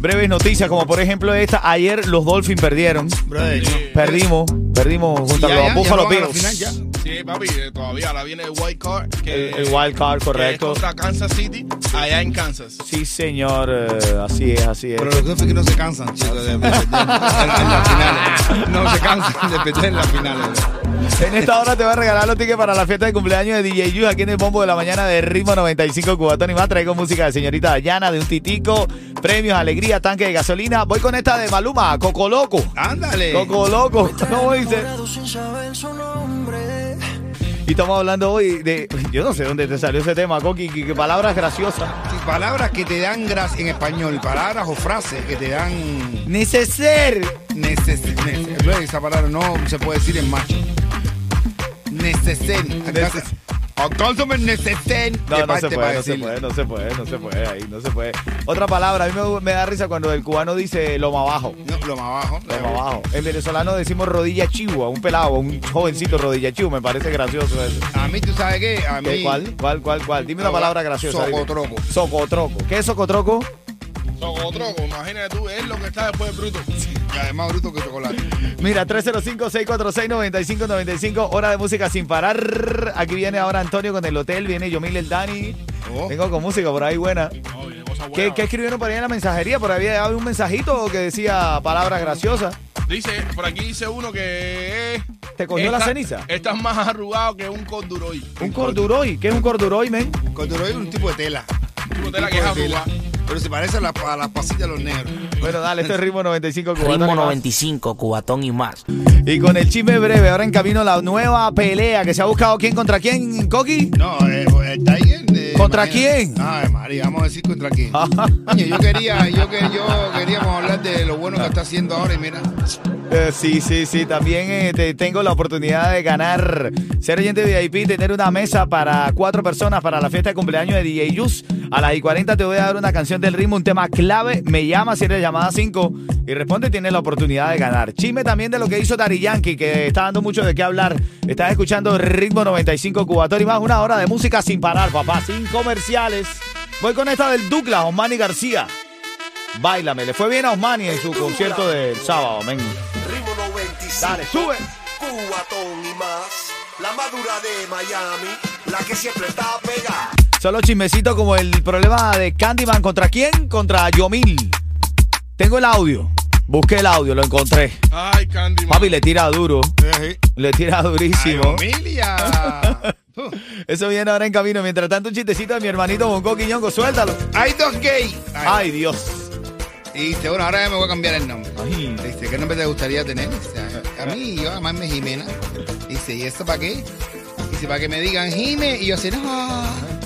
Breves noticias, como por ejemplo esta. Ayer los Dolphins perdieron. Brother, Perdimos, perdimos junto a los Buffalo Bills. Sí, papi, eh, todavía ahora viene el wild card. Que, El, el wild card, que correcto. es contra Kansas City, allá en Kansas. Sí, señor. eh, así es, así es. Pero los Dolphins no se cansan, chicos, de en, en las finales. No se cansan de perder en las finales. En esta hora te voy a regalar los tickets para la fiesta de cumpleaños de DJ Yu aquí en el bombo de la mañana de Ritmo 95 Cubatón y más. Traigo música de señorita Dayana, de un titico, premios, alegría, tanque de gasolina. Voy con esta de Maluma, Coco Loco. Ándale. Coco Loco, ¿cómo dice? Y estamos hablando hoy de. Yo no sé dónde te salió ese tema, Coqui, que, que palabras graciosas. Sí, palabras que te dan gracia en español, palabras o frases que te dan Neceser. neces neces- Esa palabra no se puede decir en macho. Neceser. Neces- No, de no se puede, no se puede, no se puede, no se puede, ahí, no se puede. Otra palabra, a mí me, me da risa cuando el cubano dice lo más abajo. No, lo más abajo. Lo más abajo. En venezolano decimos rodilla chivo, un pelado, un jovencito rodilla chivo, me parece gracioso eso. A mí, ¿tú sabes qué? A ¿Qué, mí. ¿Cuál? ¿Cuál? ¿Cuál? ¿Cuál? Dime una palabra graciosa. dime. socotroco. Socotroco. ¿Qué es socotroco? Socotroco, imagínate tú, es lo que está después del bruto. Y además bruto que chocolate. Mira, 305-646-9595, hora de música sin parar. Aquí viene ahora Antonio con el hotel, viene Yomil el Dani. Oh. Vengo con música por ahí buena. Viene cosa buena. ¿Qué, qué escribieron por ahí en la mensajería? Por ahí había un mensajito que decía palabras graciosas. Dice, por aquí dice uno que es... ¿Te cogió la ceniza? Estás más arrugado que un corduroy. Un corduroy. ¿Qué es un corduroy, men? Corduroy es un tipo de tela. Tipo tela Un que es tipo de tela. arrugada. Pero se parece a, la- a las pasillas de los negros. Bueno, dale, este es Ritmo 95 Cubatón Ritmo y más. 95, Cubatón y más. Y con el chisme breve, ahora en camino la nueva pelea que se ha buscado quién contra quién, Coqui. No, eh, el Tiger. eh, ¿Contra quién? Ay, María, vamos a decir contra quién. Yo quería, yo que yo queríamos hablar de lo bueno que está haciendo ahora y mira. Eh, sí, sí, sí. También eh, te- tengo la oportunidad de ganar, ser oyente VIP, tener una mesa para cuatro personas para la fiesta de cumpleaños de DJ Yus. A las y 40 te voy a dar una canción del ritmo, un tema clave. Me llama si eres llamada 5 y responde y tienes la oportunidad de ganar. Chisme también de lo que hizo Dari Yankee, que está dando mucho de qué hablar. Estás escuchando Ritmo 95 Cubatón y más una hora de música sin parar, papá, sin comerciales. Voy con esta del Douglas, Osmani García. Báilame, le fue bien a Osmani en su concierto del sábado, men. Ritmo 95. Dale, sube. Cubatón y más. La madura de Miami. La que siempre está pegada. Solo chismecito como el problema de Candyman. ¿Contra quién? Contra Yomil. Tengo el audio. Busqué el audio, lo encontré. Ay, Candy. Papi le tira duro. Eh, Le tira durísimo. Uh, Eso viene ahora en camino. Mientras tanto, un chistecito de mi hermanito Bonco Quiñongo. Suéltalo. Hay dos gays. Ay, Ay, Dios. Y dice, bueno, ahora me voy a cambiar el nombre. Ay. Dice, ¿qué nombre te gustaría tener? A mí, yo llamarme Jimena. Dice, ¿y eso para qué? Dice, para que me digan Jime. Y yo así, no.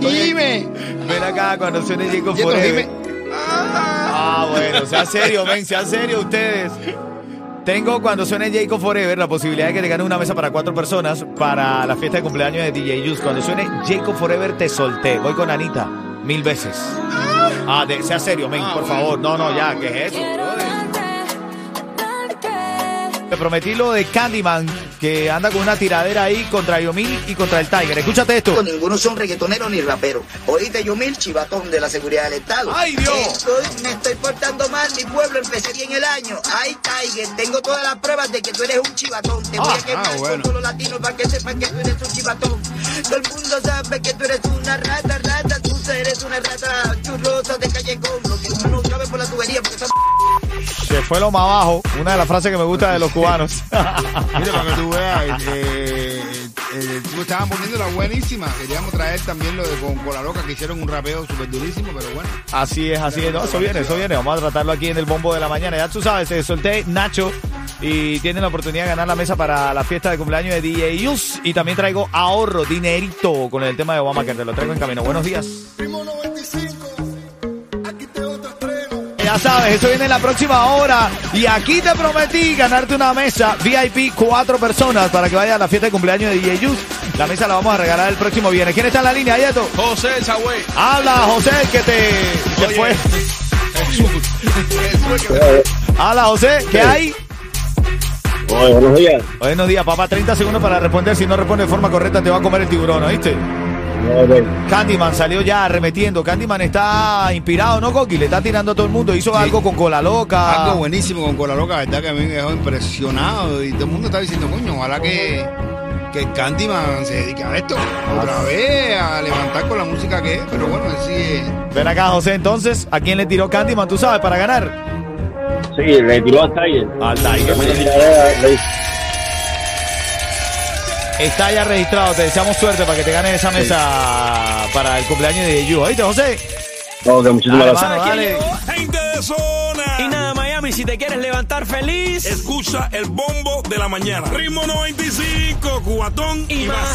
Jime. Ven acá cuando suene Jacob Forever. Jime. Ah, bueno, sea serio, ven, sean serio ustedes. Tengo cuando suene Jacob Forever la posibilidad de que te gane una mesa para cuatro personas para la fiesta de cumpleaños de DJ Juice. Cuando suene Jacob Forever te solté. Voy con Anita mil veces. Ah, de- sea serio, men, por favor. No, no, ya, ¿qué es eso? Te prometí lo de Candyman, que anda con una tiradera ahí contra Yomil y contra el Tiger. Escúchate esto. Ninguno son reggaetoneros ni raperos. Oíste, yo mil chivatón de la seguridad del Estado. ¡Ay, Dios! Estoy- me estoy portando mal, mi pueblo empezaría en el año. Ay, Tiger, tengo todas las pruebas de que tú eres un chivatón. Te voy Ah, a quemar ah, bueno. con todos los latinos para que sepan que tú eres un chivatón. Todo el mundo sabe que tú eres una rata, rata, tú eres una rata churrosa de callejón. Lo que uno no fue lo más abajo. Una de las frases que me gusta de los cubanos. Mira, para que tú veas, eh, eh, tú estaban poniendo la buenísima. Queríamos traer también lo de con Cola Loca, que hicieron un rapeo súper durísimo, pero bueno. Así es, así es. No, eso viene, eso viene. Vamos a tratarlo aquí en el bombo de la mañana. Ya tú sabes, se solté Nacho y tienen la oportunidad de ganar la mesa para la fiesta de cumpleaños de DJ Yus. Y también traigo ahorro, dinerito con el tema de Obama que te lo traigo en camino. Buenos días. Ya sabes, eso viene en la próxima hora. Y aquí te prometí ganarte una mesa VIP, cuatro personas, para que vaya a la fiesta de cumpleaños de DJ Yus. La mesa la vamos a regalar el próximo viernes. ¿Quién está en la línea, Yeto? José Chagüey. Habla, José, que te, Oye. fue. Habla, José, ¿qué hay? Hola, buenos días. Buenos días, papá. 30 segundos para responder. Si no responde de forma correcta, te va a comer el tiburón, ¿oíste? Candyman salió ya arremetiendo. Candyman está inspirado, ¿no, Coqui? Le está tirando a todo el mundo. Hizo algo con cola loca. Algo buenísimo con Cola Loca, verdad que a mí me dejó impresionado. Y todo el mundo está diciendo, coño, ojalá que, que Candyman se dedique a esto. Otra vez, a levantar con la música que es. Pero bueno, así es. Ven acá, José, entonces. ¿A quién le tiró Candyman, tú sabes, para ganar? Sí, le tiró a Tiger. Al Tiger. También Está ya registrado. Te deseamos suerte para que te ganes esa mesa para el cumpleaños de You. ¿Oíste, José? Ok, muchísimas gracias. mano, dale. Gente de zona. Y nada, Miami, si te quieres levantar feliz. Escucha el bombo de la mañana. Ritmo 95, cubatón y, Y más.